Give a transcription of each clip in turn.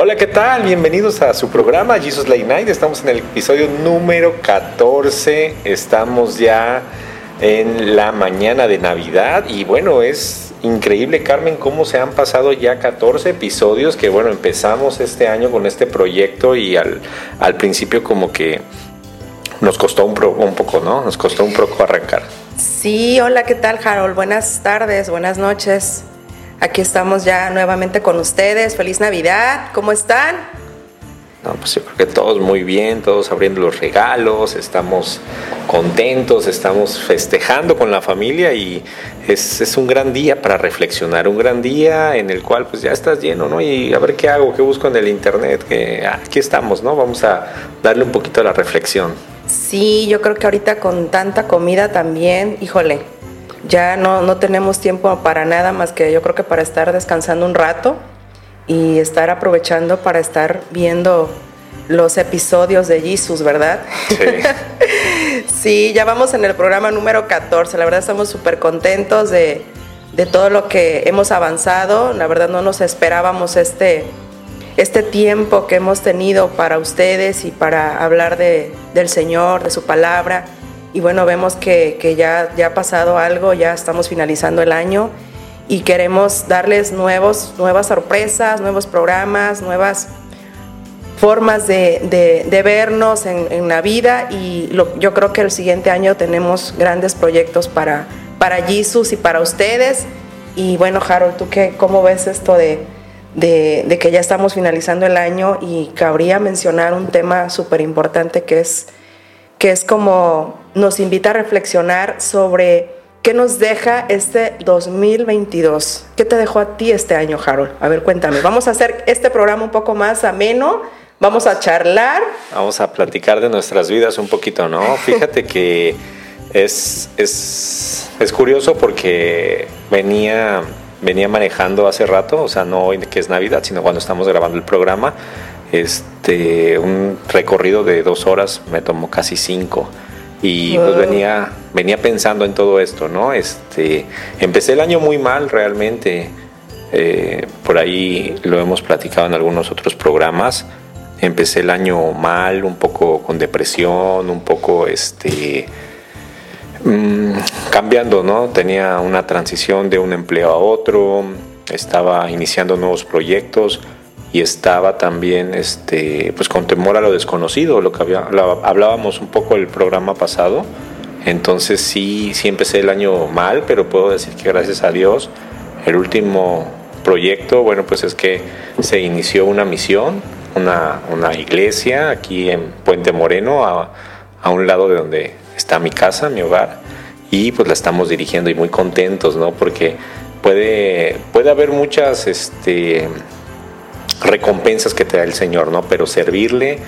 Hola, ¿qué tal? Bienvenidos a su programa Jesus Late Night. Estamos en el episodio número 14. Estamos ya en la mañana de Navidad y bueno, es increíble Carmen cómo se han pasado ya 14 episodios que bueno, empezamos este año con este proyecto y al, principio como que nos costó un, un poco, ¿no? Nos costó un poco arrancar. Sí, hola, ¿qué tal Harold? Buenas tardes, buenas noches. Aquí estamos ya nuevamente con ustedes. Feliz Navidad. ¿Cómo están? No, pues yo creo que todos muy bien, todos abriendo los regalos, estamos contentos, estamos festejando con la familia y es, es, un gran día para reflexionar, un gran día en el cual pues ya estás lleno, ¿no? Y a ver qué hago, qué busco en el internet, que aquí estamos, ¿no? Vamos a darle un poquito a la reflexión. Sí, yo creo que ahorita con tanta comida también, híjole, ya no, no tenemos tiempo para nada más que yo creo que para estar descansando un rato y estar aprovechando para estar viendo los episodios de Jesus, ¿verdad? Sí. sí, ya vamos en el programa número 14. La verdad estamos súper contentos de, de, todo lo que hemos avanzado. La verdad no nos esperábamos este, este tiempo que hemos tenido para ustedes y para hablar de, del Señor, de su palabra y bueno, vemos que, que, ya, ya ha pasado algo, ya estamos finalizando el año y queremos darles nuevos, nuevas sorpresas, nuevos programas, nuevas formas de, de, vernos en, en, la vida y yo creo que el siguiente año tenemos grandes proyectos para, para Jesus y para ustedes. Y bueno, Harold, ¿tú qué, cómo ves esto de, de, de que ya estamos finalizando el año y cabría mencionar un tema súper importante que es que es como nos invita a reflexionar sobre qué nos deja este 2022. ¿Qué te dejó a ti este año, Harold? A ver, cuéntame. Vamos a hacer este programa un poco más ameno. Vamos a charlar. Vamos a platicar de nuestras vidas un poquito, ¿no? Fíjate que es, es, es curioso porque venía, venía manejando hace rato, o sea, no hoy que es Navidad, sino cuando estamos grabando el programa este, un recorrido de dos horas me tomó casi cinco. Y pues venía, venía pensando en todo esto, ¿no? Este, empecé el año muy mal realmente. Eh, por ahí lo hemos platicado en algunos otros programas. Empecé el año mal, un poco con depresión, un poco este, mmm, cambiando, ¿no? Tenía una transición de un empleo a otro, estaba iniciando nuevos proyectos y estaba también este, pues con temor a lo desconocido, lo que había, lo, hablábamos un poco el programa pasado. Entonces sí, sí empecé el año mal, pero puedo decir que gracias a Dios el último proyecto, bueno, pues es que se inició una misión, una, una iglesia aquí en Puente Moreno, a, a, un lado de donde está mi casa, mi hogar, y pues la estamos dirigiendo y muy contentos, ¿no? Porque puede, puede haber muchas, este, recompensas que te da el Señor, ¿no? Pero servirle,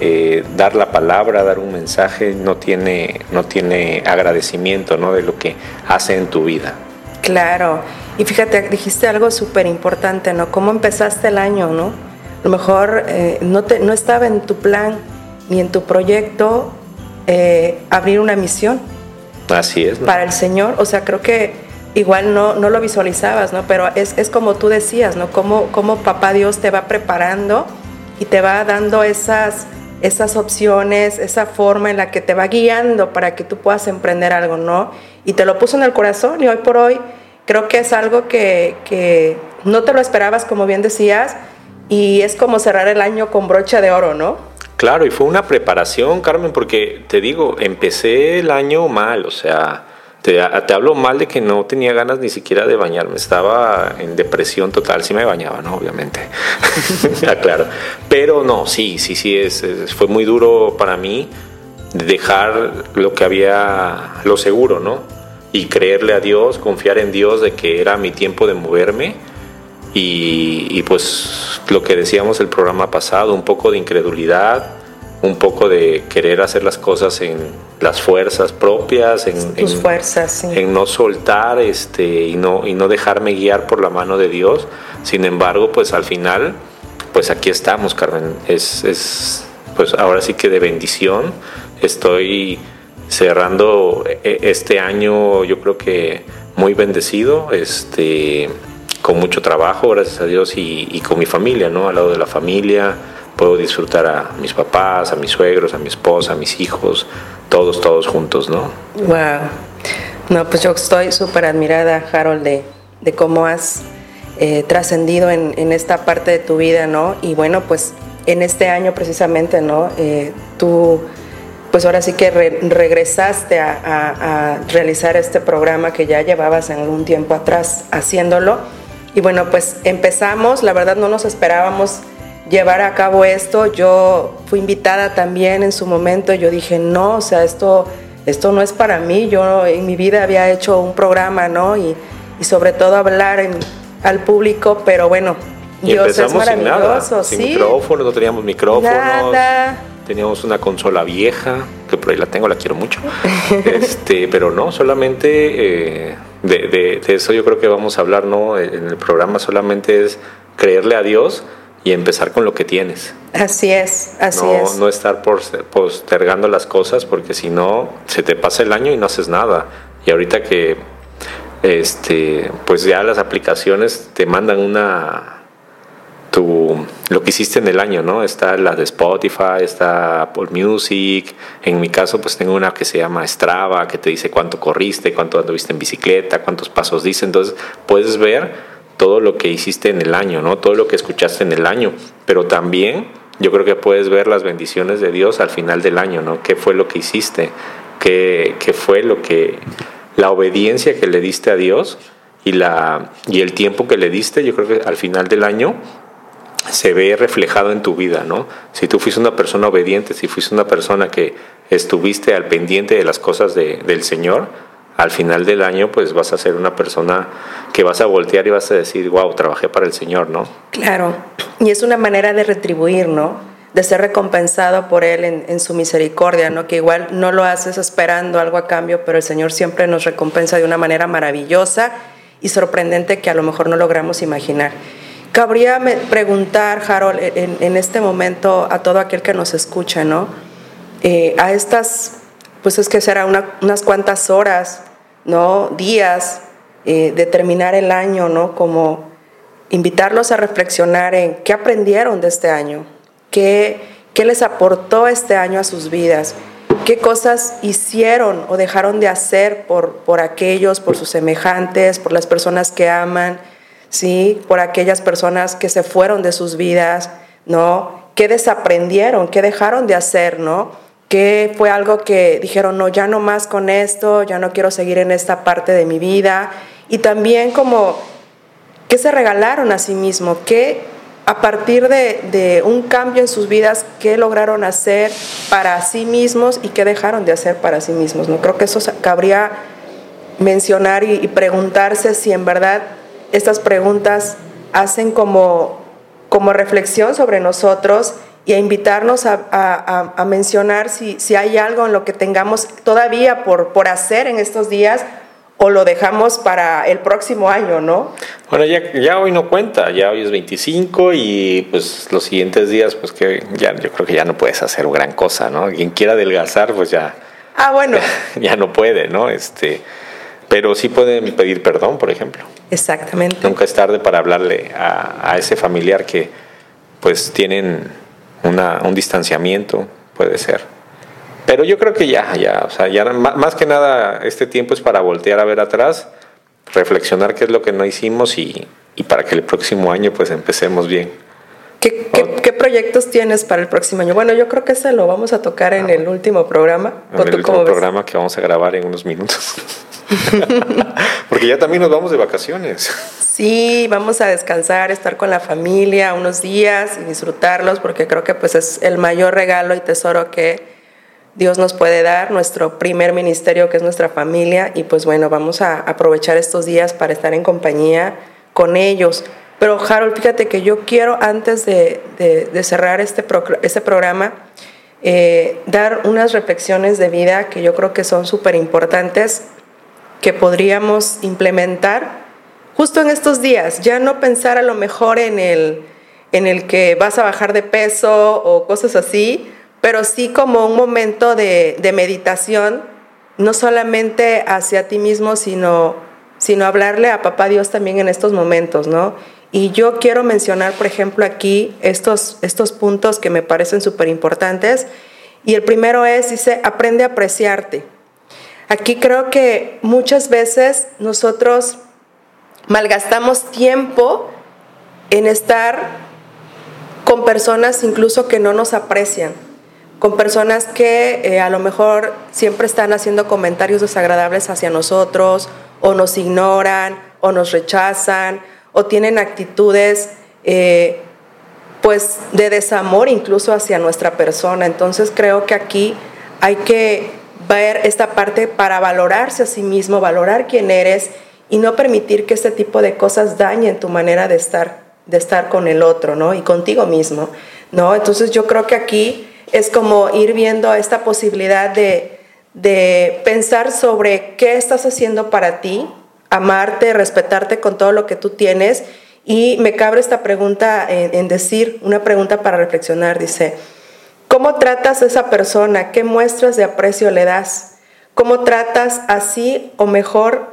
eh, dar la palabra, dar un mensaje, no tiene, no tiene agradecimiento, ¿no? De lo que hace en tu vida. Claro. Y fíjate, dijiste algo súper importante, ¿no? ¿Cómo empezaste el año, no? A lo mejor eh, no, te, no estaba en tu plan ni en tu proyecto eh, abrir una misión. Así es. ¿no? Para el Señor. O sea, creo que igual no, no lo visualizabas, ¿no? Pero es, es como tú decías, ¿no? Cómo, cómo papá Dios te va preparando y te va dando esas, esas opciones, esa forma en la que te va guiando para que tú puedas emprender algo, ¿no? Y te lo puso en el corazón y hoy por hoy creo que es algo que, que no te lo esperabas, como bien decías, y es como cerrar el año con brocha de oro, ¿no? Claro, y fue una preparación, Carmen, porque te digo, empecé el año mal, o sea, te, te, hablo mal de que no tenía ganas ni siquiera de bañarme, estaba en depresión total, sí me bañaba, ¿no? Obviamente, claro. Pero no, sí, sí, sí, es, fue muy duro para mí dejar lo que había, lo seguro, ¿no? Y creerle a Dios, confiar en Dios de que era mi tiempo de moverme. Y, y pues lo que decíamos el programa pasado, un poco de incredulidad, un poco de querer hacer las cosas en las fuerzas propias, en, Tus en, fuerzas, sí. en no soltar este, y, no, y no dejarme guiar por la mano de Dios. Sin embargo, pues al final, pues aquí estamos, Carmen. Es, es pues ahora sí que de bendición. Estoy cerrando este año, yo creo que muy bendecido. Este, con mucho trabajo, gracias a Dios, y, y, con mi familia, ¿no? Al lado de la familia, puedo disfrutar a mis papás, a mis suegros, a mi esposa, a mis hijos, todos, todos juntos, ¿no? Wow. No, pues yo estoy súper admirada, Harold, de, de cómo has eh, trascendido en, en, esta parte de tu vida, ¿no? Y bueno, pues en este año precisamente, ¿no? Eh, tú, pues ahora sí que re regresaste a, a, a, realizar este programa que ya llevabas en algún tiempo atrás haciéndolo. Y bueno, pues empezamos, la verdad no nos esperábamos llevar a cabo esto. Yo fui invitada también en su momento, yo dije, no, o sea, esto, esto no es para mí. Yo en mi vida había hecho un programa, ¿no? Y, y sobre todo hablar en, al público, pero bueno, y Dios es maravilloso, sin, nada, sin micrófonos, no teníamos micrófonos. Nada. Teníamos una consola vieja, que por ahí la tengo, la quiero mucho. este, pero no, solamente eh, de, de, de, eso yo creo que vamos a hablar, ¿no? En el programa solamente es creerle a Dios y empezar con lo que tienes. Así es, así no, es. No estar postergando las cosas porque si no, se te pasa el año y no haces nada. Y ahorita que este, pues ya las aplicaciones te mandan una tu, lo que hiciste en el año, ¿no? Está la de Spotify, está Apple Music. En mi caso, pues tengo una que se llama Strava, que te dice cuánto corriste, cuánto anduviste en bicicleta, cuántos pasos dice. Entonces, puedes ver todo lo que hiciste en el año, ¿no? Todo lo que escuchaste en el año. Pero también yo creo que puedes ver las bendiciones de Dios al final del año, ¿no? ¿Qué fue lo que hiciste? ¿Qué, fue lo que la obediencia que le diste a Dios y, la, y el tiempo que le diste, yo creo que al final del año se ve reflejado en tu vida, ¿no? Si tú fuiste una persona obediente, si fuiste una persona que estuviste al pendiente de las cosas de, del Señor, al final del año pues vas a ser una persona que vas a voltear y vas a decir, wow, trabajé para el Señor, ¿no? Claro, y es una manera de retribuir, ¿no? de ser recompensado por Él en, su misericordia, ¿no? que igual no lo haces esperando algo a cambio, pero el Señor siempre nos recompensa de una manera maravillosa y sorprendente que a lo mejor no logramos imaginar. Cabría preguntar, Harold, en, en este momento a todo aquel que nos escucha, ¿no? Eh, a estas, pues es que será una, unas cuantas horas, ¿no? Días eh, de terminar el año, ¿no? Como invitarlos a reflexionar en qué aprendieron de este año, ¿Qué, ¿Qué les aportó este año a sus vidas? ¿Qué cosas hicieron o dejaron de hacer por, por aquellos, por sus semejantes, por las personas que aman, ¿sí? por aquellas personas que se fueron de sus vidas? ¿no? ¿Qué desaprendieron? ¿Qué dejaron de hacer? ¿no? ¿Qué fue algo que dijeron, no, ya no más con esto, ya no quiero seguir en esta parte de mi vida? Y también como, ¿qué se regalaron a sí mismos? ¿Qué a partir de, de, un cambio en sus vidas, qué lograron hacer para sí mismos y qué dejaron de hacer para sí mismos. ¿no? Creo que eso cabría mencionar y, y preguntarse si en verdad estas preguntas hacen como, como reflexión sobre nosotros y a invitarnos a, a, a mencionar si, si, hay algo en lo que tengamos todavía por, por hacer en estos días o lo dejamos para el próximo año, ¿no? Bueno, ya, ya hoy no cuenta, ya hoy es 25 y pues los siguientes días, pues que ya yo creo que ya no puedes hacer gran cosa, ¿no? Quien quiera adelgazar, pues ya. Ah, bueno. Ya, ya no puede, ¿no? Este, pero sí pueden pedir perdón, por ejemplo. Exactamente. Nunca es tarde para hablarle a, a ese familiar que pues tienen una, un distanciamiento, puede ser. Pero yo creo que ya, ya, o sea, ya más que nada este tiempo es para voltear a ver atrás, reflexionar qué es lo que no hicimos y, y para que el próximo año pues empecemos bien. ¿Qué, qué, ¿Qué, proyectos tienes para el próximo año? Bueno, yo creo que ese lo vamos a tocar en ah, el último programa. En el último programa que vamos a grabar en unos minutos. Porque ya también nos vamos de vacaciones. Sí, vamos a descansar, estar con la familia unos días y disfrutarlos porque creo que pues es el mayor regalo y tesoro que Dios nos puede dar, nuestro primer ministerio que es nuestra familia y pues bueno, vamos a aprovechar estos días para estar en compañía con ellos. Pero Harold, fíjate que yo quiero antes de, de, de cerrar este, pro, este programa, eh, dar unas reflexiones de vida que yo creo que son súper importantes que podríamos implementar justo en estos días. Ya no pensar a lo mejor en el, en el que vas a bajar de peso o cosas así, pero sí como un momento de, meditación, no solamente hacia ti mismo, sino sino hablarle a papá Dios también en estos momentos, ¿no? Y yo quiero mencionar, por ejemplo, aquí estos, estos puntos que me parecen súper importantes. Y el primero es, dice, aprende a apreciarte. Aquí creo que muchas veces nosotros malgastamos tiempo en estar con personas incluso que no nos aprecian, con personas que eh, a lo mejor siempre están haciendo comentarios desagradables hacia nosotros, o nos ignoran, o nos rechazan, o tienen actitudes eh, pues de desamor incluso hacia nuestra persona. Entonces creo que aquí hay que ver esta parte para valorarse a sí mismo, valorar quién eres y no permitir que este tipo de cosas dañen tu manera de estar, de estar con el otro, ¿no? Y contigo mismo, ¿no? Entonces yo creo que aquí es como ir viendo esta posibilidad de, de pensar sobre qué estás haciendo para ti, amarte, respetarte con todo lo que tú tienes. Y me cabe esta pregunta en, decir, una pregunta para reflexionar, dice, ¿cómo tratas a esa persona? ¿Qué muestras de aprecio le das? ¿Cómo tratas así o mejor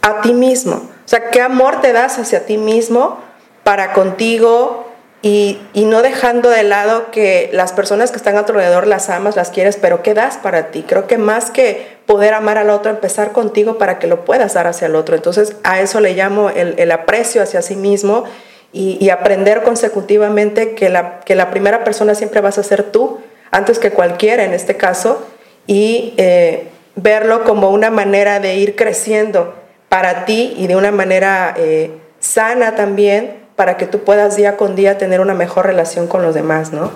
a ti mismo? O sea, ¿qué amor te das hacia ti mismo para contigo, y, no dejando de lado que las personas que están a tu alrededor las amas, las quieres, pero ¿qué das para ti? Creo que más que poder amar al otro, empezar contigo para que lo puedas dar hacia el otro. Entonces a eso le llamo el, aprecio hacia sí mismo y, aprender consecutivamente que la, que la primera persona siempre vas a ser tú, antes que cualquiera en este caso, y eh, verlo como una manera de ir creciendo para ti y de una manera eh, sana también para que tú puedas día con día tener una mejor relación con los demás, ¿no?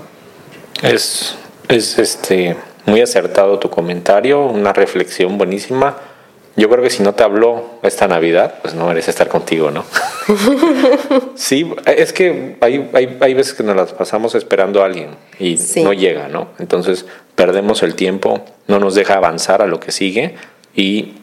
Es, es este, muy acertado tu comentario, una reflexión buenísima. Yo creo que si no te habló esta Navidad, pues no mereces estar contigo, ¿no? sí, es que hay, hay, hay, veces que nos las pasamos esperando a alguien y no llega, ¿no? Entonces perdemos el tiempo, no nos deja avanzar a lo que sigue y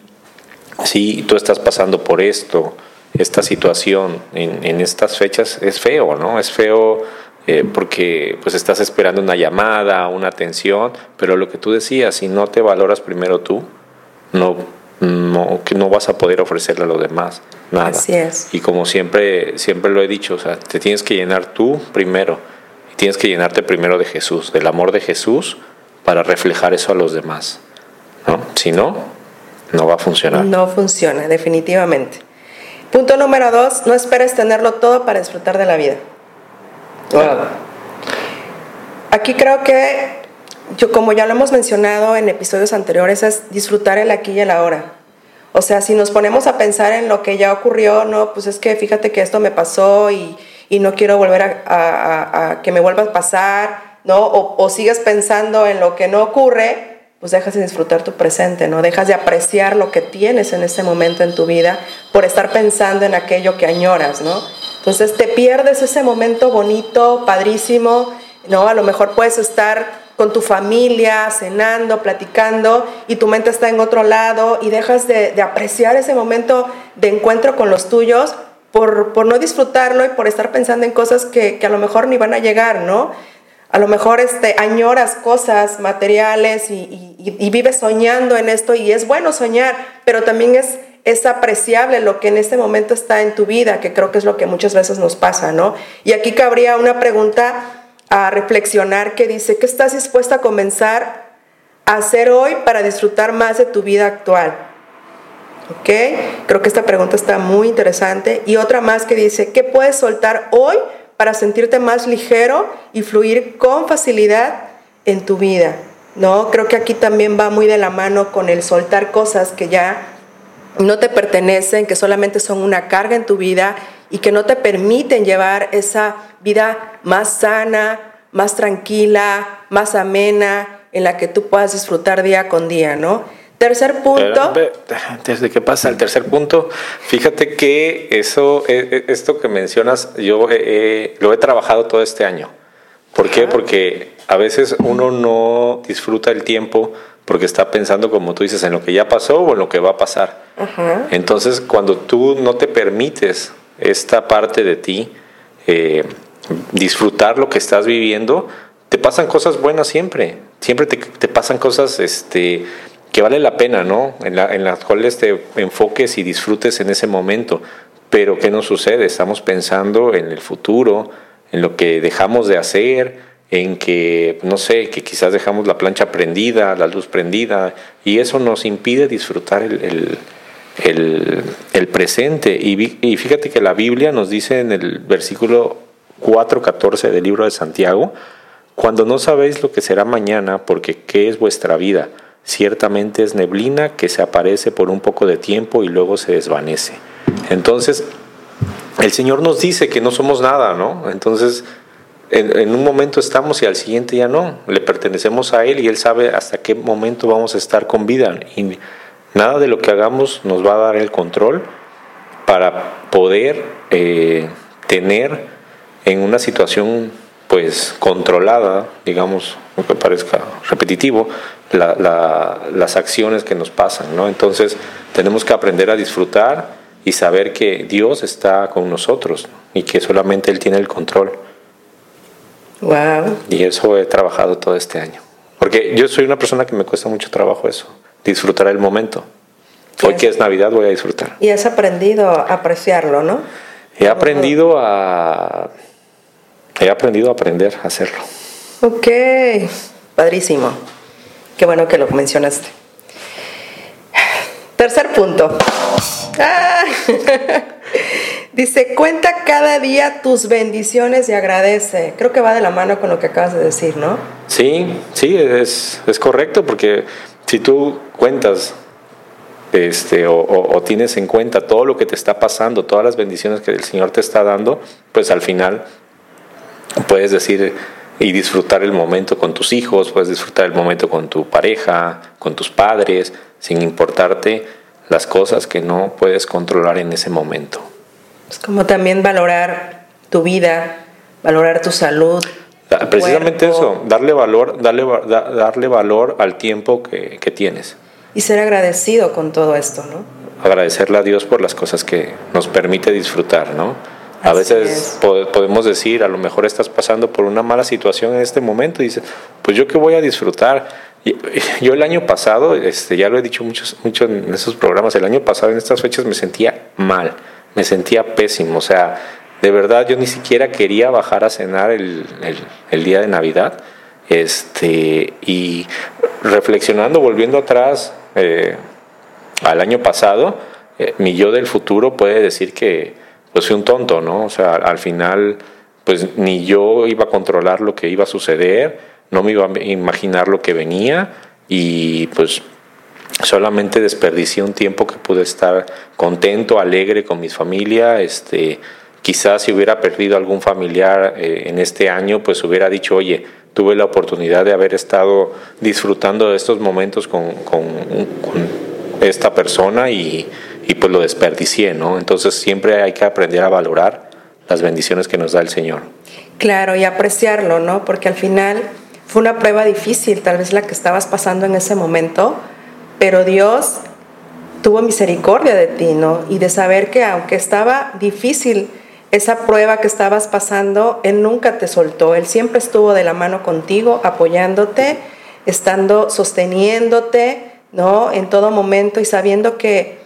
si tú estás pasando por esto, esta situación en, estas fechas es feo, ¿no? Es feo eh, porque pues estás esperando una llamada, una atención, pero lo que tú decías, si no te valoras primero tú, no, no, que no vas a poder ofrecerle a los demás nada. Así es. Y como siempre, siempre lo he dicho, o sea, te tienes que llenar tú primero, y tienes que llenarte primero de Jesús, del amor de Jesús, para reflejar eso a los demás. ¿no? Si no, no va a funcionar. No funciona, definitivamente. Punto número dos, no esperes tenerlo todo para disfrutar de la vida. Aquí creo que, yo, como ya lo hemos mencionado en episodios anteriores, es disfrutar el aquí y el ahora. O sea, si nos ponemos a pensar en lo que ya ocurrió, no, pues es que fíjate que esto me pasó y, no quiero volver a, que me vuelva a pasar, ¿no? O, o sigues pensando en lo que no ocurre, pues dejas de disfrutar tu presente, ¿no? Dejas de apreciar lo que tienes en este momento en tu vida por estar pensando en aquello que añoras, ¿no? Entonces te pierdes ese momento bonito, padrísimo, ¿no? A lo mejor puedes estar con tu familia, cenando, platicando, y tu mente está en otro lado y dejas de, apreciar ese momento de encuentro con los tuyos por, por, no disfrutarlo y por estar pensando en cosas que, a lo mejor ni van a llegar, ¿no? a lo mejor este, añoras cosas materiales y, vives soñando en esto y es bueno soñar, pero también es, es apreciable lo que en este momento está en tu vida, que creo que es lo que muchas veces nos pasa, ¿no? Y aquí cabría una pregunta a reflexionar que dice, ¿qué estás dispuesta a comenzar a hacer hoy para disfrutar más de tu vida actual? ¿Ok? Creo que esta pregunta está muy interesante. Y otra más que dice, ¿qué puedes soltar hoy? para sentirte más ligero y fluir con facilidad en tu vida. ¿no? Creo que aquí también va muy de la mano con el soltar cosas que ya no te pertenecen, que solamente son una carga en tu vida y que no te permiten llevar esa vida más sana, más tranquila, más amena, en la que tú puedas disfrutar día con día, ¿no? Tercer punto. Desde que pasa el tercer punto, fíjate que eso, e, e, esto que mencionas, yo lo he trabajado todo este año. ¿Por qué? Porque a veces uno no disfruta el tiempo porque está pensando, como tú dices, en lo que ya pasó o en lo que va a pasar. Entonces, cuando tú no te permites esta parte de ti, eh, disfrutar lo que estás viviendo, te pasan cosas buenas siempre. Siempre te, te pasan cosas este, que vale la pena, ¿no? En, la, en las cuales te enfoques y disfrutes en ese momento. Pero ¿qué nos sucede? Estamos pensando en el futuro, en lo que dejamos de hacer, en que, no sé, que quizás dejamos la plancha prendida, la luz prendida, y eso nos impide disfrutar el, el, el, presente. Y, y, fíjate que la Biblia nos dice en el versículo 4.14 del libro de Santiago, cuando no sabéis lo que será mañana, porque ¿qué es vuestra vida? Ciertamente es neblina que se aparece por un poco de tiempo y luego se desvanece. Entonces, el Señor nos dice que no somos nada, ¿no? Entonces, en, en, un momento estamos y al siguiente ya no. Le pertenecemos a Él y Él sabe hasta qué momento vamos a estar con vida. Y nada de lo que hagamos nos va a dar el control para poder eh, tener en una situación pues controlada, digamos, aunque parezca repetitivo, la, la, las acciones que nos pasan, ¿no? Entonces tenemos que aprender a disfrutar y saber que Dios está con nosotros y que solamente Él tiene el control. Wow. Y eso he trabajado todo este año. Porque yo soy una persona que me cuesta mucho trabajo eso, disfrutar el momento. Hoy que es Navidad voy a disfrutar. Y has aprendido a apreciarlo, ¿no? He aprendido a he aprendido a aprender a hacerlo. Ok, padrísimo. Qué bueno que lo mencionaste. Tercer punto. Ah. Dice, cuenta cada día tus bendiciones y agradece. Creo que va de la mano con lo que acabas de decir, ¿no? Sí, sí, es, es correcto, porque si tú cuentas este, o, o, o, tienes en cuenta todo lo que te está pasando, todas las bendiciones que el Señor te está dando, pues al final puedes decir y disfrutar el momento con tus hijos, puedes disfrutar el momento con tu pareja, con tus padres, sin importarte las cosas que no puedes controlar en ese momento. Es como también valorar tu vida, valorar tu salud. Precisamente cuerpo. eso, darle valor, darle, darle valor al tiempo que, que tienes. Y ser agradecido con todo esto, ¿no? Agradecerle a Dios por las cosas que nos permite disfrutar, ¿no? A veces podemos decir, a lo mejor estás pasando por una mala situación en este momento y dices, pues yo que voy a disfrutar. Yo el año pasado, este, ya lo he dicho muchos, mucho en esos programas, el año pasado en estas fechas me sentía mal, me sentía pésimo, o sea, de verdad yo ni siquiera quería bajar a cenar el, el, el día de Navidad. Este, y reflexionando, volviendo atrás eh, al año pasado, eh, mi yo del futuro puede decir que, pues un tonto, ¿no? O sea, al final, pues ni yo iba a controlar lo que iba a suceder, no me iba a imaginar lo que venía y pues solamente desperdicié un tiempo que pude estar contento, alegre con mi familia, este, quizás si hubiera perdido algún familiar eh, en este año, pues hubiera dicho, oye, tuve la oportunidad de haber estado disfrutando de estos momentos con, con, con esta persona y, y pues lo desperdicié, ¿no? Entonces siempre hay que aprender a valorar las bendiciones que nos da el Señor. Claro, y apreciarlo, ¿no? Porque al final fue una prueba difícil, tal vez la que estabas pasando en ese momento, pero Dios tuvo misericordia de ti, ¿no? Y de saber que aunque estaba difícil esa prueba que estabas pasando, Él nunca te soltó, Él siempre estuvo de la mano contigo, apoyándote, estando, sosteniéndote, ¿no? En todo momento y sabiendo que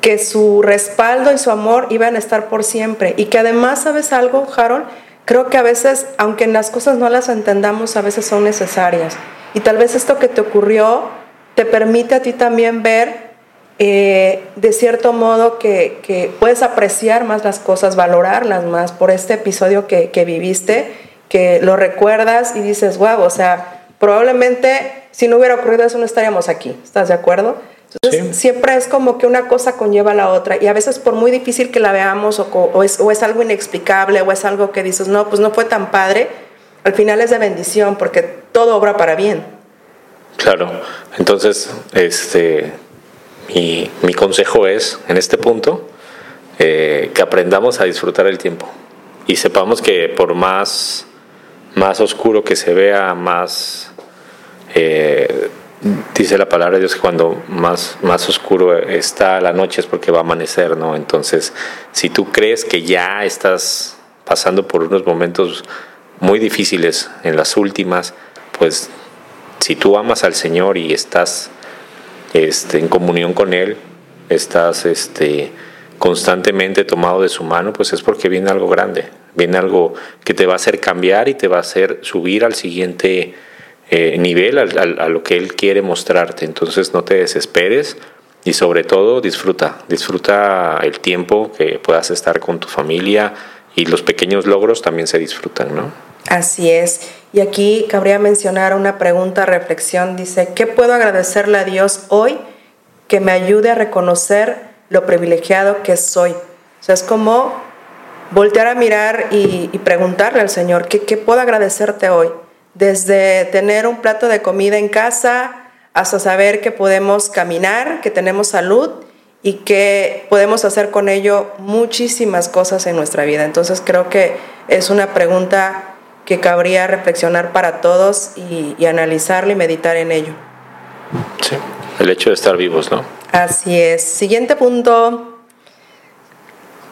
que su respaldo y su amor iban a estar por siempre. Y que además, ¿sabes algo, Harold? Creo que a veces, aunque las cosas no las entendamos, a veces son necesarias. Y tal vez esto que te ocurrió te permite a ti también ver, eh, de cierto modo, que, que, puedes apreciar más las cosas, valorarlas más por este episodio que, que viviste, que lo recuerdas y dices, wow, o sea, probablemente si no hubiera ocurrido eso no estaríamos aquí. ¿Estás de acuerdo? Entonces, sí. siempre es como que una cosa conlleva a la otra y a veces por muy difícil que la veamos o, o, es, o, es, algo inexplicable o es algo que dices, no, pues no fue tan padre, al final es de bendición porque todo obra para bien. Claro, entonces este, mi, consejo es, en este punto, eh, que aprendamos a disfrutar el tiempo y sepamos que por más, más oscuro que se vea, más... Eh, dice la palabra de Dios que cuando más, más oscuro está la noche es porque va a amanecer, ¿no? Entonces, si tú crees que ya estás pasando por unos momentos muy difíciles en las últimas, pues si tú amas al Señor y estás este, en comunión con Él, estás este, constantemente tomado de su mano, pues es porque viene algo grande, viene algo que te va a hacer cambiar y te va a hacer subir al siguiente eh, nivel, a lo que Él quiere mostrarte. Entonces no te desesperes y sobre todo disfruta, disfruta el tiempo que puedas estar con tu familia y los pequeños logros también se disfrutan, ¿no? Así es. Y aquí cabría mencionar una pregunta, reflexión. Dice, ¿qué puedo agradecerle a Dios hoy que me ayude a reconocer lo privilegiado que soy? O sea, es como voltear a mirar y, preguntarle al Señor, ¿qué, ¿qué puedo agradecerte hoy? Desde tener un plato de comida en casa, hasta saber que podemos caminar, que tenemos salud y que podemos hacer con ello muchísimas cosas en nuestra vida. Entonces creo que es una pregunta que cabría reflexionar para todos y, y analizarla y meditar en ello. Sí, el hecho de estar vivos, ¿no? Así es. Siguiente punto.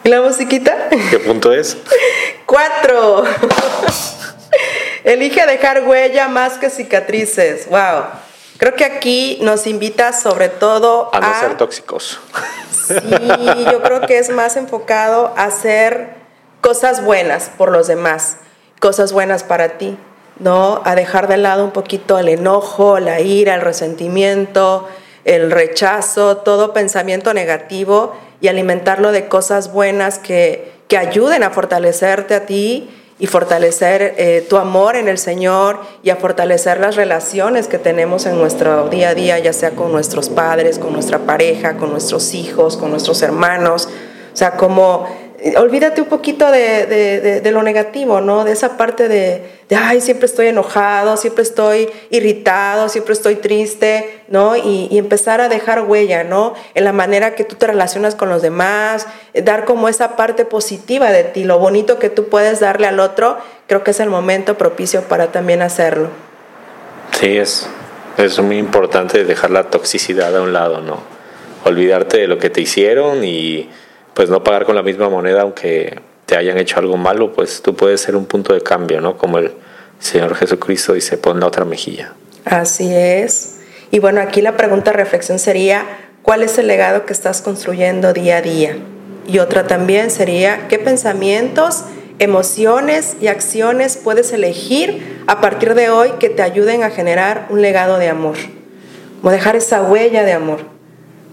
¿La musiquita? ¿Qué punto es? Cuatro. Elige dejar huella más que cicatrices. Wow. Creo que aquí nos invita sobre todo a no ser tóxicos. Sí, yo creo que es más enfocado a hacer cosas buenas por los demás, cosas buenas para ti, ¿no? A dejar de lado un poquito el enojo, la ira, el resentimiento, el rechazo, todo pensamiento negativo y alimentarlo de cosas buenas que, que ayuden a fortalecerte a ti y fortalecer eh, tu amor en el Señor y a fortalecer las relaciones que tenemos en nuestro día a día, ya sea con nuestros padres, con nuestra pareja, con nuestros hijos, con nuestros hermanos. O sea, como olvídate un poquito de, lo negativo, ¿no? De esa parte de, ay, siempre estoy enojado, siempre estoy irritado, siempre estoy triste, ¿no? Y, empezar a dejar huella, ¿no? En la manera que tú te relacionas con los demás, eh, dar como esa parte positiva de ti, lo bonito que tú puedes darle al otro, creo que es el momento propicio para también hacerlo. Sí, es, es muy importante dejar la toxicidad a un lado, ¿no? Olvidarte de lo que te hicieron y pues no pagar con la misma moneda aunque te hayan hecho algo malo, pues tú puedes ser un punto de cambio, ¿no? Como el Señor Jesucristo dice, pon la otra mejilla. Así es. Y bueno, aquí la pregunta reflexión sería, ¿cuál es el legado que estás construyendo día a día? Y otra también sería, ¿qué pensamientos, emociones y acciones puedes elegir a partir de hoy que te ayuden a generar un legado de amor? Como dejar esa huella de amor.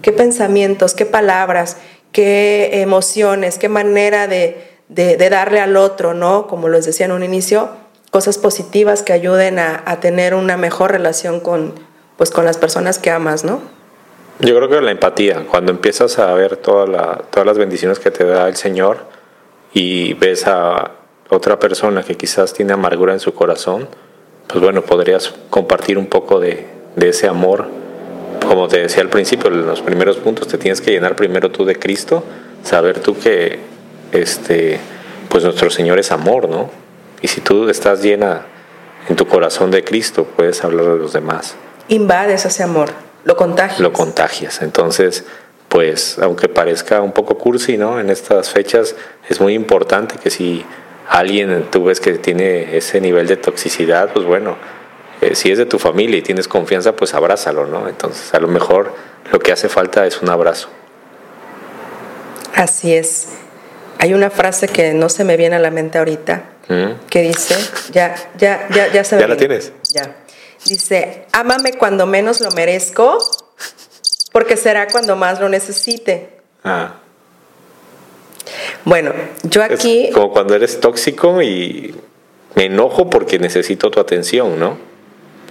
¿Qué pensamientos, qué palabras, qué emociones, qué manera de, darle al otro, ¿no? Como les decía en un inicio, cosas positivas que ayuden a, tener una mejor relación con, pues, con las personas que amas, ¿no? Yo creo que la empatía, cuando empiezas a ver todas las bendiciones que te da el Señor y ves a otra persona que quizás tiene amargura en su corazón, pues bueno, podrías compartir un poco de, de ese amor como te decía al principio, en los primeros puntos te tienes que llenar primero tú de Cristo, saber tú que este pues nuestro Señor es amor, ¿no? Y si tú estás llena en tu corazón de Cristo, puedes hablar de los demás. Invades ese amor, lo contagias. Lo contagias. Entonces, pues aunque parezca un poco cursi, ¿no? En estas fechas es muy importante que si alguien tú ves que tiene ese nivel de toxicidad, pues bueno, eh, si es de tu familia y tienes confianza, pues abrázalo, ¿no? Entonces, a lo mejor lo que hace falta es un abrazo. Así es. Hay una frase que no se me viene a la mente ahorita, mm. que dice, ya, ya, ya, ya se me ¿Ya la tienes? Ya. Dice, ámame cuando menos lo merezco, porque será cuando más lo necesite. Ah. Bueno, yo aquí... como cuando eres tóxico y me enojo porque necesito tu atención, ¿no?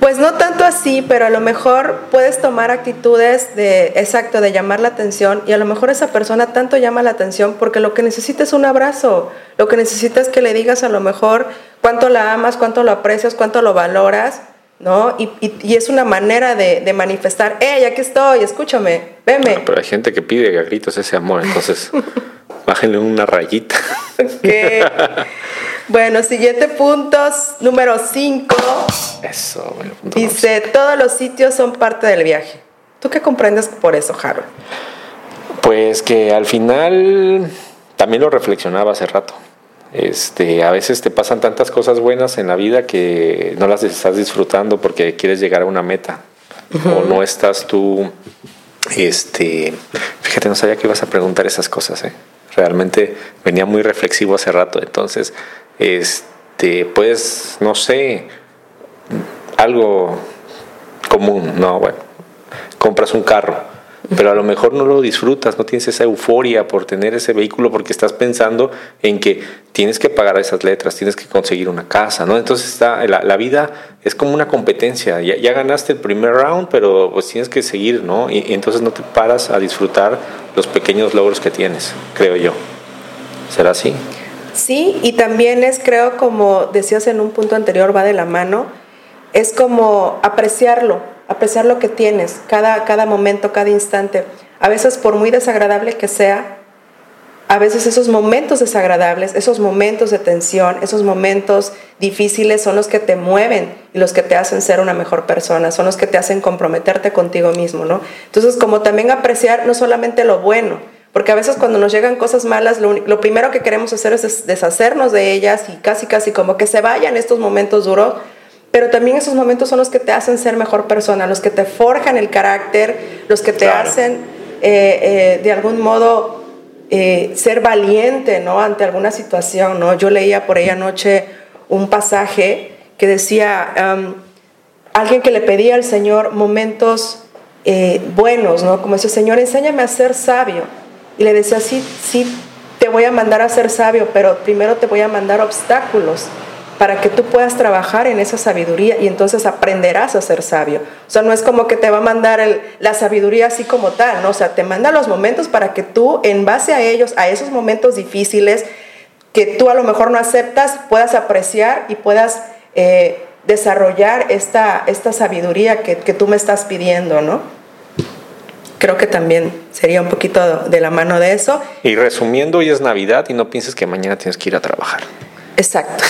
Pues no tanto así, pero a lo mejor puedes tomar actitudes de, exacto, de llamar la atención y a lo mejor esa persona tanto llama la atención porque lo que necesita es un abrazo, lo que necesita es que le digas a lo mejor cuánto la amas, cuánto lo aprecias, cuánto lo valoras, ¿no? Y, es una manera de, manifestar, hey, aquí estoy, escúchame, veme. pero hay gente que pide a gritos ese amor, entonces bájenle una rayita. Bueno, siguiente puntos, número 5. Eso, bueno, Dice, todos los sitios son parte del viaje. ¿Tú qué comprendes por eso, Harold? Pues que al final, también lo reflexionaba hace rato. Este, a veces te pasan tantas cosas buenas en la vida que no las estás disfrutando porque quieres llegar a una meta. o no estás tú, este, fíjate, no sabía que ibas a preguntar esas cosas, ¿eh? Realmente venía muy reflexivo hace rato, entonces, este, pues, no sé, algo común, no, bueno, compras un carro pero a lo mejor no lo disfrutas, no tienes esa euforia por tener ese vehículo porque estás pensando en que tienes que pagar esas letras, tienes que conseguir una casa, ¿no? Entonces está, la, vida es como una competencia, ya, ganaste el primer round, pero pues tienes que seguir, ¿no? Y, entonces no te paras a disfrutar los pequeños logros que tienes, creo yo. ¿Será así? Sí, y también es, creo, como decías en un punto anterior, va de la mano, es como apreciarlo, apreciar lo que tienes, cada, cada momento, cada instante. A veces, por muy desagradable que sea, a veces esos momentos desagradables, esos momentos de tensión, esos momentos difíciles son los que te mueven y los que te hacen ser una mejor persona, son los que te hacen comprometerte contigo mismo, ¿no? Entonces, como también apreciar no solamente lo bueno, porque a veces cuando nos llegan cosas malas, lo, lo primero que queremos hacer es deshacernos de ellas y casi, casi como que se vayan estos momentos duros, pero también esos momentos son los que te hacen ser mejor persona, los que te forjan el carácter, los que te hacen eh, eh, de algún modo eh, ser valiente ¿no? ante alguna situación. ¿no? Yo leía por ahí anoche un pasaje que decía, alguien que le pedía al Señor momentos buenos, ¿no? como ese Señor, enséñame a ser sabio. Y le decía, sí, sí, te voy a mandar a ser sabio, pero primero te voy a mandar obstáculos para que tú puedas trabajar en esa sabiduría y entonces aprenderás a ser sabio. O sea, no es como que te va a mandar la sabiduría así como tal, ¿no? O sea, te manda los momentos para que tú, en base a ellos, a esos momentos difíciles que tú a lo mejor no aceptas, puedas apreciar y puedas eh, desarrollar esta, esta sabiduría que, que tú me estás pidiendo, ¿no? Creo que también sería un poquito de la mano de eso. Y resumiendo, hoy es Navidad y no pienses que mañana tienes que ir a trabajar. Exacto.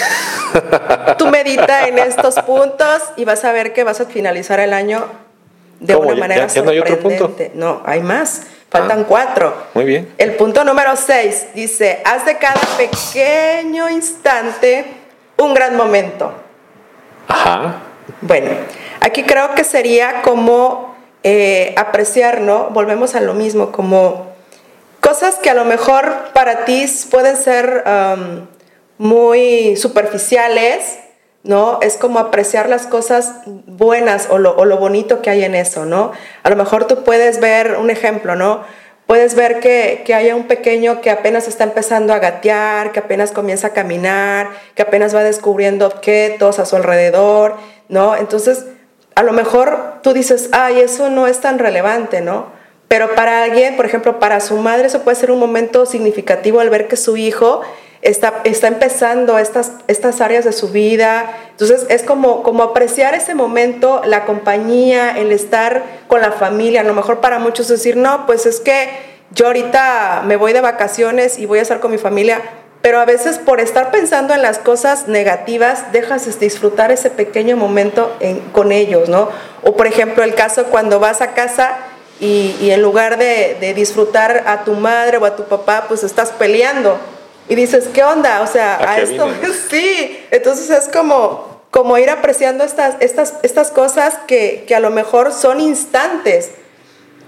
Tú medita en estos puntos y vas a ver que vas a finalizar el año de una manera ¿Ya, no hay otro punto? No, hay más. Faltan ah, cuatro. Muy bien. El punto número seis dice, haz de cada pequeño instante un gran momento. Ajá. Bueno, aquí creo que sería como eh, apreciar, ¿no? Volvemos a lo mismo, como cosas que a lo mejor para ti pueden ser um, muy superficiales, ¿no? Es como apreciar las cosas buenas o lo, bonito que hay en eso, ¿no? A lo mejor tú puedes ver un ejemplo, ¿no? Puedes ver que, que haya un pequeño que apenas está empezando a gatear, que apenas comienza a caminar, que apenas va descubriendo objetos a su alrededor, ¿no? Entonces, a lo mejor tú dices, ay, eso no es tan relevante, ¿no? Pero para alguien, por ejemplo, para su madre, eso puede ser un momento significativo al ver que su hijo está, está empezando estas, estas áreas de su vida. Entonces es como, como apreciar ese momento, la compañía, el estar con la familia. A lo mejor para muchos decir, no, pues es que yo ahorita me voy de vacaciones y voy a estar con mi familia. Pero a veces por estar pensando en las cosas negativas, dejas disfrutar ese pequeño momento con ellos, ¿no? O por ejemplo el caso cuando vas a casa y, y en lugar de, de disfrutar a tu madre o a tu papá, pues estás peleando y dices, ¿qué onda? O sea, a, esto, sí. Entonces es como, como ir apreciando estas, estas, estas cosas que, que, a lo mejor son instantes.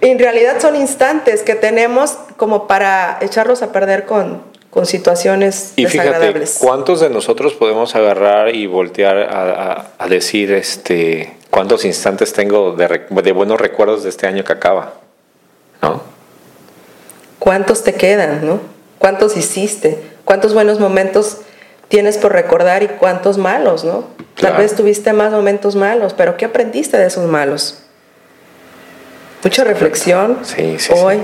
En realidad son instantes que tenemos como para echarlos a perder con, con situaciones y Fíjate, ¿cuántos de nosotros podemos agarrar y voltear a, a, decir este, cuántos instantes tengo de, de buenos recuerdos de este año que acaba? ¿No? ¿Cuántos te quedan, no? ¿Cuántos hiciste? ¿Cuántos buenos momentos tienes por recordar y cuántos malos, no? Tal vez tuviste más momentos malos, pero ¿qué aprendiste de esos malos? Mucha reflexión sí, sí, hoy. Sí.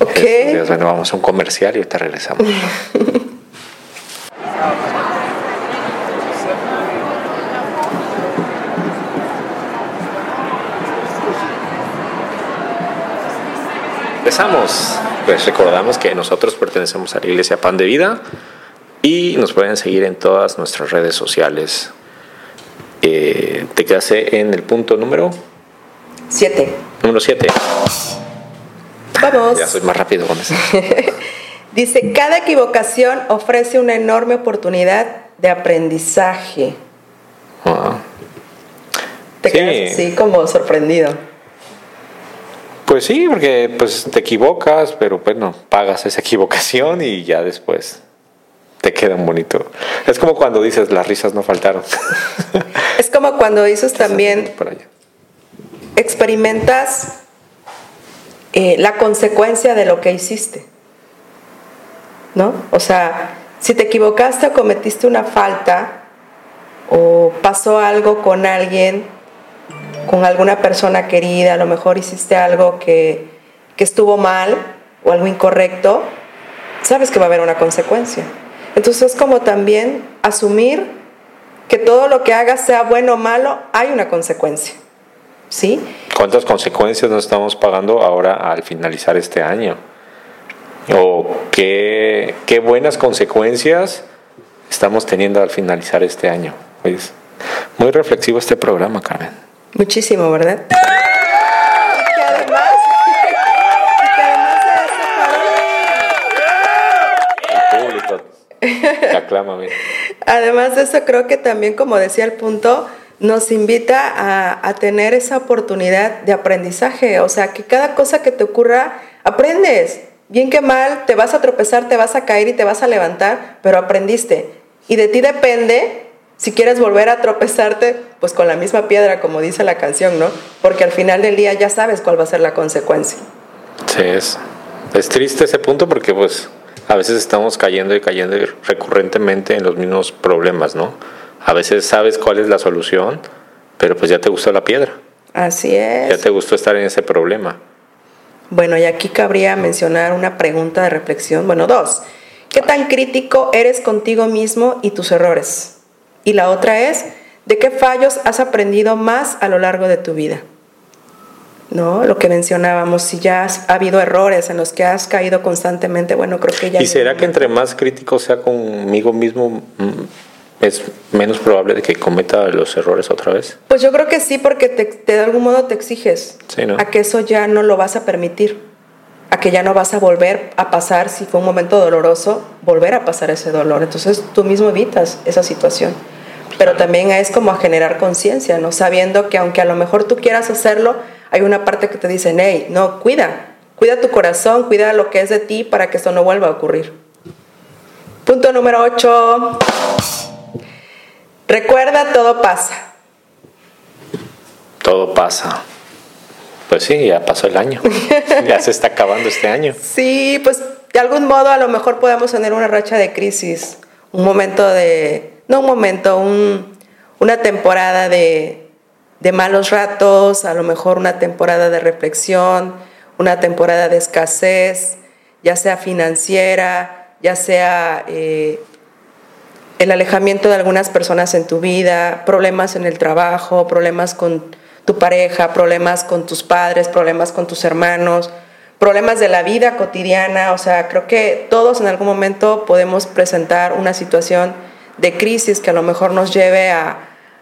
Ok. bueno, vamos a un comercial y te regresamos. Empezamos pues recordamos que nosotros pertenecemos a la Iglesia Pan de Vida y nos pueden seguir en todas nuestras redes sociales. Eh, te quedaste en el punto número 7. Número 7. Vamos. Ya soy más rápido con eso. Dice, cada equivocación ofrece una enorme oportunidad de aprendizaje. Ah. Te quedas así como sorprendido. Pues sí, porque pues te equivocas, pero bueno, pagas esa equivocación y ya después te queda un bonito. Es como cuando dices las risas no faltaron. es como cuando dices también experimentas eh, la consecuencia de lo que hiciste. ¿No? O sea, si te equivocaste o cometiste una falta o pasó algo con alguien, con alguna persona querida, a lo mejor hiciste algo que, que estuvo mal o algo incorrecto, sabes que va a haber una consecuencia. Entonces es como también asumir que todo lo que hagas, sea bueno o malo, hay una consecuencia. ¿Sí? ¿Cuántas consecuencias nos estamos pagando ahora al finalizar este año? ¿O qué, qué buenas consecuencias estamos teniendo al finalizar este año? Muy reflexivo este programa, Carmen. Muchísimo, ¿verdad? Además de eso, creo que también, como decía el punto, nos invita a, a, tener esa oportunidad de aprendizaje. O sea, que cada cosa que te ocurra, aprendes. Bien que mal, te vas a tropezar, te vas a caer y te vas a levantar, pero aprendiste. Y de ti depende si quieres volver a tropezarte, pues con la misma piedra, como dice la canción, ¿no? Porque al final del día ya sabes cuál va a ser la consecuencia. Sí, es, es triste ese punto porque pues a veces estamos cayendo y cayendo recurrentemente en los mismos problemas, ¿no? A veces sabes cuál es la solución, pero pues ya te gustó la piedra. Así es. Ya te gustó estar en ese problema. Bueno, y aquí cabría mencionar una pregunta de reflexión, bueno, dos. ¿Qué tan crítico eres contigo mismo y tus errores? Y la otra es, ¿de qué fallos has aprendido más a lo largo de tu vida? ¿no? Lo que mencionábamos, si ya ha habido errores en los que has caído constantemente, bueno, creo que ya... ¿Y será que entre más crítico sea conmigo mismo, mm, es menos probable de que cometa los errores otra vez? Pues yo creo que sí, porque te, de algún modo te exiges a que eso ya no lo vas a permitir, a que ya no vas a volver a pasar, si fue un momento doloroso, volver a pasar ese dolor. Entonces tú mismo evitas esa situación. Pero también es como a generar conciencia, ¿no? Sabiendo que aunque a lo mejor tú quieras hacerlo, hay una parte que te dice, hey, no, cuida, cuida tu corazón, cuida lo que es de ti para que esto no vuelva a ocurrir. Punto número 8. Recuerda, todo pasa. Todo pasa. Pues sí, ya pasó el año. ya se está acabando este año. Sí, pues de algún modo a lo mejor podemos tener una racha de crisis, un momento de, no un momento, un, una temporada de, de malos ratos, a lo mejor una temporada de reflexión, una temporada de escasez, ya sea financiera, ya sea eh, el alejamiento de algunas personas en tu vida, problemas en el trabajo, problemas con tu pareja, problemas con tus padres, problemas con tus hermanos, problemas de la vida cotidiana. O sea, creo que todos en algún momento podemos presentar una situación de crisis que a lo mejor nos lleve a,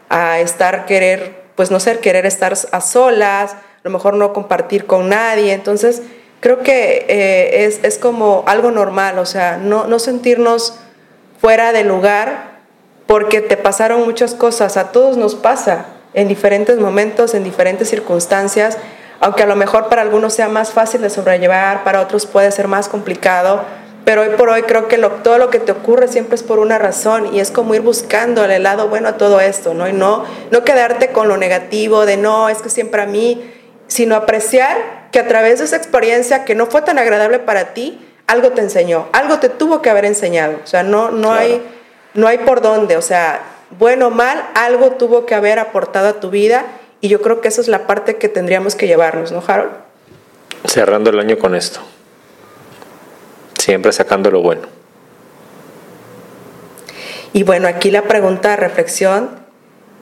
a estar querer pues no ser querer estar a solas, a lo mejor no compartir con nadie. Entonces, creo que eh, es, es, como algo normal, o sea, no, no sentirnos fuera de lugar porque te pasaron muchas cosas, a todos nos pasa en diferentes momentos, en diferentes circunstancias, aunque a lo mejor para algunos sea más fácil de sobrellevar, para otros puede ser más complicado, pero hoy por hoy creo que todo lo que te ocurre siempre es por una razón y es como ir buscando el lado bueno a todo esto, ¿no? Y no, no quedarte con lo negativo de no, es que siempre a mí, sino apreciar que a través de esa experiencia que no fue tan agradable para ti, algo te enseñó, algo te tuvo que haber enseñado. O sea, no, no, hay, no hay por dónde, o sea, bueno o mal, algo tuvo que haber aportado a tu vida y yo creo que esa es la parte que tendríamos que llevarnos, ¿no, Harold? Cerrando el año con esto siempre sacando lo bueno. Y bueno, aquí la pregunta de reflexión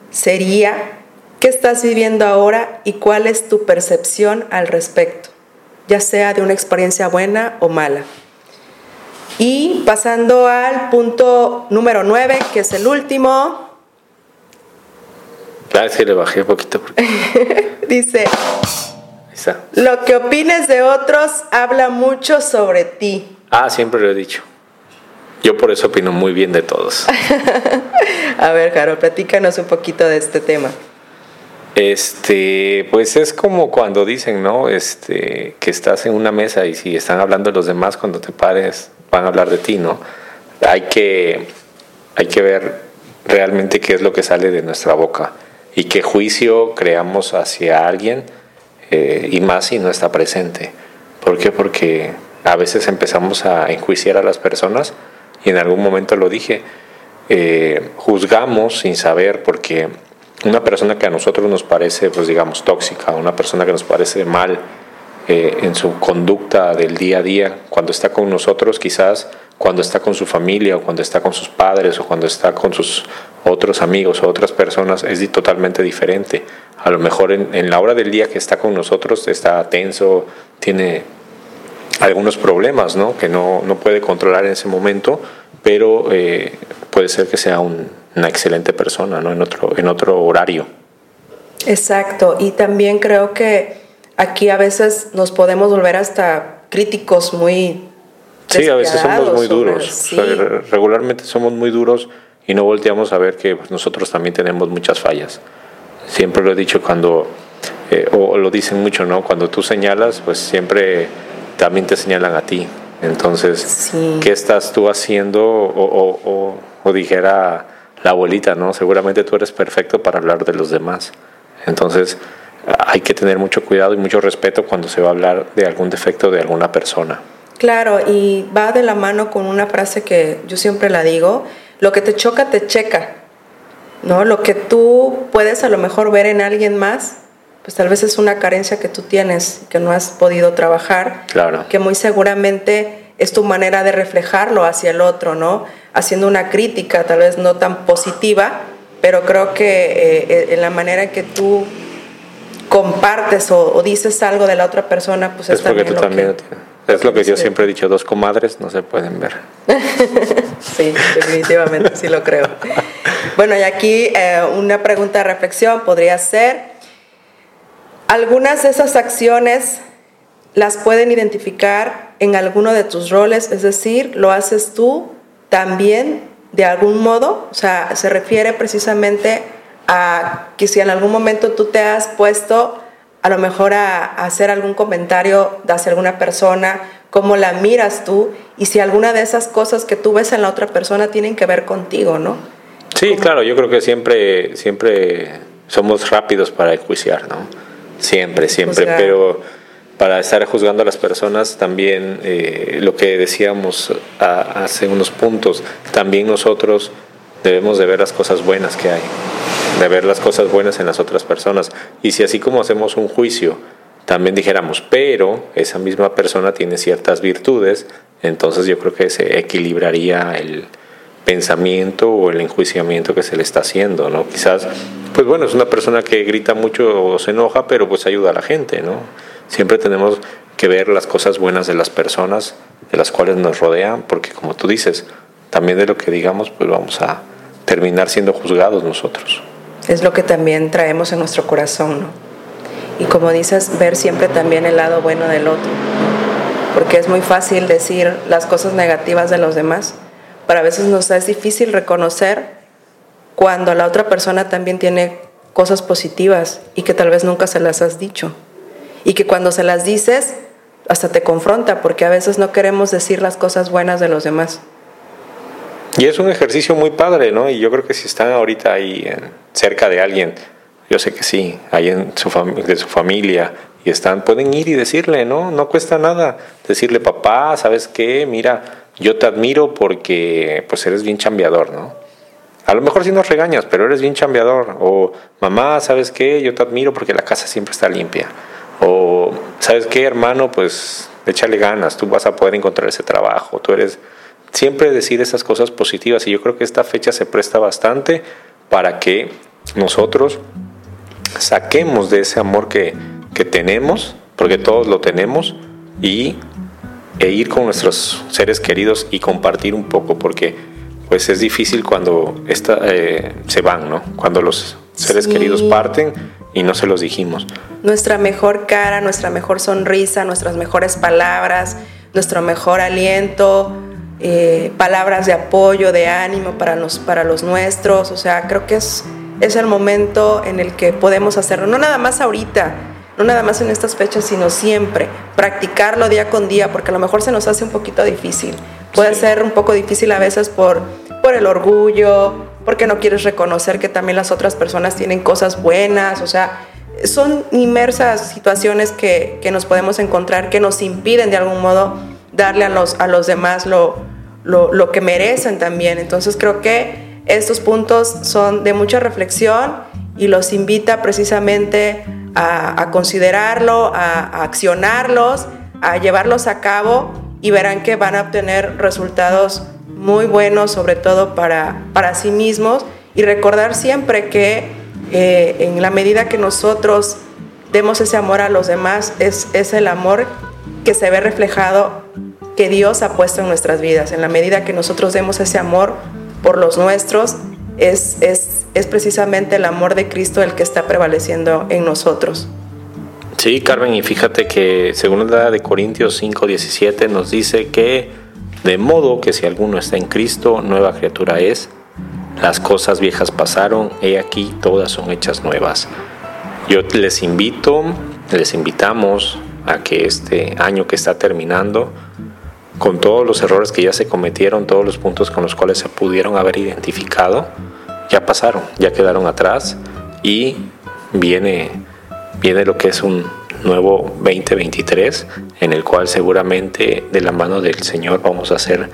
sería, ¿qué estás viviendo ahora y cuál es tu percepción al respecto? Ya sea de una experiencia buena o mala. Y pasando al punto número 9, que es el último. Claro, sí le bajé un poquito. Dice, lo que opines de otros habla mucho sobre ti. Ah, siempre lo he dicho. Yo por eso opino muy bien de todos. a ver, Jaro, platícanos un poquito de este tema. Este, pues es como cuando dicen, ¿no? Este, que estás en una mesa y si están hablando los demás, cuando te pares, van a hablar de ti, ¿no? Hay que, hay que ver realmente qué es lo que sale de nuestra boca y qué juicio creamos hacia alguien eh, y más si no está presente. ¿Por qué? Porque a veces empezamos a enjuiciar a las personas y en algún momento lo dije, eh, juzgamos sin saber porque una persona que a nosotros nos parece, pues digamos, tóxica, una persona que nos parece mal eh, en su conducta del día a día, cuando está con nosotros, quizás cuando está con su familia o cuando está con sus padres o cuando está con sus otros amigos o otras personas, es totalmente diferente. A lo mejor en, en la hora del día que está con nosotros está tenso, tiene algunos problemas ¿no? que no, no, puede controlar en ese momento, pero eh, puede ser que sea una excelente persona ¿no? en, otro, en otro horario. Exacto, y también creo que aquí a veces nos podemos volver hasta críticos muy... Sí, a veces somos muy duros. regularmente somos muy duros y no volteamos a ver que pues, nosotros también tenemos muchas fallas. Siempre lo he dicho cuando, eh, o lo dicen mucho, ¿no? Cuando tú señalas, pues siempre también te señalan a ti. Entonces, ¿qué estás tú haciendo? O, o, dijera la abuelita, ¿no? Seguramente tú eres perfecto para hablar de los demás. Entonces, hay que tener mucho cuidado y mucho respeto cuando se va a hablar de algún defecto de alguna persona. Claro, y va de la mano con una frase que yo siempre la digo, lo que te choca, te checa. ¿No? Lo que tú puedes a lo mejor ver en alguien más, pues tal vez es una carencia que tú tienes, que no has podido trabajar, claro. que muy seguramente es tu manera de reflejarlo hacia el otro, ¿no? Haciendo una crítica tal vez no tan positiva, pero creo que eh, eh, en la manera en que tú compartes o, dices algo de la otra persona, pues es, porque tú también es lo que yo siempre he dicho, dos comadres no se pueden ver. sí, definitivamente, sí lo creo. Bueno, y aquí eh, una pregunta de reflexión podría ser, algunas de esas acciones las pueden identificar en alguno de tus roles, es decir, lo haces tú también de algún modo, o sea, se refiere precisamente a que si en algún momento tú te has puesto a lo mejor a, hacer algún comentario hacia alguna persona, cómo la miras tú y si alguna de esas cosas que tú ves en la otra persona tienen que ver contigo, ¿no? Sí, claro, yo creo que siempre, siempre somos rápidos para enjuiciar, ¿no? Siempre, siempre, pero para estar juzgando a las personas también eh, lo que decíamos hace unos puntos, también nosotros debemos de ver las cosas buenas que hay, de ver las cosas buenas en las otras personas. Y si así como hacemos un juicio, también dijéramos, pero esa misma persona tiene ciertas virtudes, entonces yo creo que se equilibraría el pensamiento o el enjuiciamiento que se le está haciendo, ¿no? Quizás pues bueno, es una persona que grita mucho o se enoja, pero pues ayuda a la gente, ¿no? Siempre tenemos que ver las cosas buenas de las personas de las cuales nos rodean, porque como tú dices, también de lo que digamos, pues vamos a terminar siendo juzgados nosotros. Es lo que también traemos en nuestro corazón, ¿no? Y como dices, ver siempre también el lado bueno del otro, porque es muy fácil decir las cosas negativas de los demás, pero a veces nos es difícil reconocer cuando la otra persona también tiene cosas positivas y que tal vez nunca se las has dicho. Y que cuando se las dices, hasta te confronta, porque a veces no queremos decir las cosas buenas de los demás. Y es un ejercicio muy padre, ¿no? Y yo creo que si están ahorita ahí cerca de alguien, yo sé que sí, ahí en su de su familia, y están, pueden ir y decirle, ¿no? No cuesta nada decirle, papá, ¿sabes qué? Mira, yo te admiro porque pues eres bien chambeador, ¿no? A lo mejor sí nos regañas, pero eres bien chambeador. O mamá, ¿sabes qué? Yo te admiro porque la casa siempre está limpia. O ¿sabes qué, hermano? Pues échale ganas, tú vas a poder encontrar ese trabajo. Tú eres siempre decir esas cosas positivas y yo creo que esta fecha se presta bastante para que nosotros saquemos de ese amor que, que tenemos, porque todos lo tenemos, y, e ir con nuestros seres queridos y compartir un poco, porque pues es difícil cuando esta, eh, se van, ¿no? Cuando los seres queridos parten y no se los dijimos. Nuestra mejor cara, nuestra mejor sonrisa, nuestras mejores palabras, nuestro mejor aliento, eh, palabras de apoyo, de ánimo para los, para los nuestros. O sea, creo que es es el momento en el que podemos hacerlo. No nada más ahorita, no nada más en estas fechas, sino siempre. Practicarlo día con día, porque a lo mejor se nos hace un poquito difícil. Puede ser un poco difícil a veces por, por el orgullo, porque no quieres reconocer que también las otras personas tienen cosas buenas, o sea, son inmersas situaciones que, que nos podemos encontrar que nos impiden de algún modo darle a los, a los demás lo, lo, lo que merecen también. Entonces creo que estos puntos son de mucha reflexión y los invita precisamente a, a considerarlo, a, a, accionarlos, a llevarlos a cabo y verán que van a obtener resultados muy buenos, sobre todo para, para sí mismos, y recordar siempre que eh, en la medida que nosotros demos ese amor a los demás, es, es el amor que se ve reflejado que Dios ha puesto en nuestras vidas. En la medida que nosotros demos ese amor por los nuestros, es, es, es precisamente el amor de Cristo el que está prevaleciendo en nosotros. Sí, Carmen, y fíjate que según la de Corintios 5, 17 nos dice que de modo que si alguno está en Cristo, nueva criatura es, las cosas viejas pasaron, he aquí todas son hechas nuevas. Yo les invito, les invitamos a que este año que está terminando, con todos los errores que ya se cometieron, todos los puntos con los cuales se pudieron haber identificado, ya pasaron, ya quedaron atrás y viene, viene lo que es un nuevo 2023 en el cual seguramente de la mano del Señor vamos a ser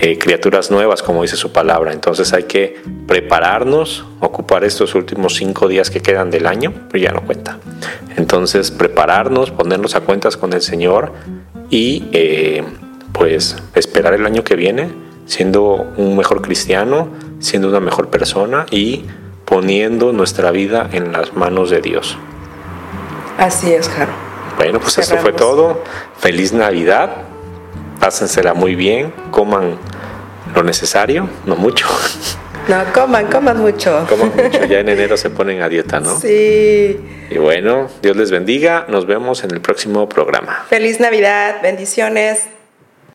eh, criaturas nuevas, como dice su palabra. Entonces hay que prepararnos, ocupar estos últimos cinco días que quedan del año, pero ya no cuenta. Entonces prepararnos, ponernos a cuentas con el Señor y eh, pues esperar el año que viene siendo un mejor cristiano, siendo una mejor persona y poniendo nuestra vida en las manos de Dios. Así es, Jaro. Bueno, pues Cerramos. esto fue todo. Feliz Navidad. Pásensela muy bien. Coman lo necesario, no mucho. No, coman, coman mucho. Coman mucho. Ya en enero se ponen a dieta, ¿no? Sí. Y bueno, Dios les bendiga. Nos vemos en el próximo programa. Feliz Navidad. Bendiciones.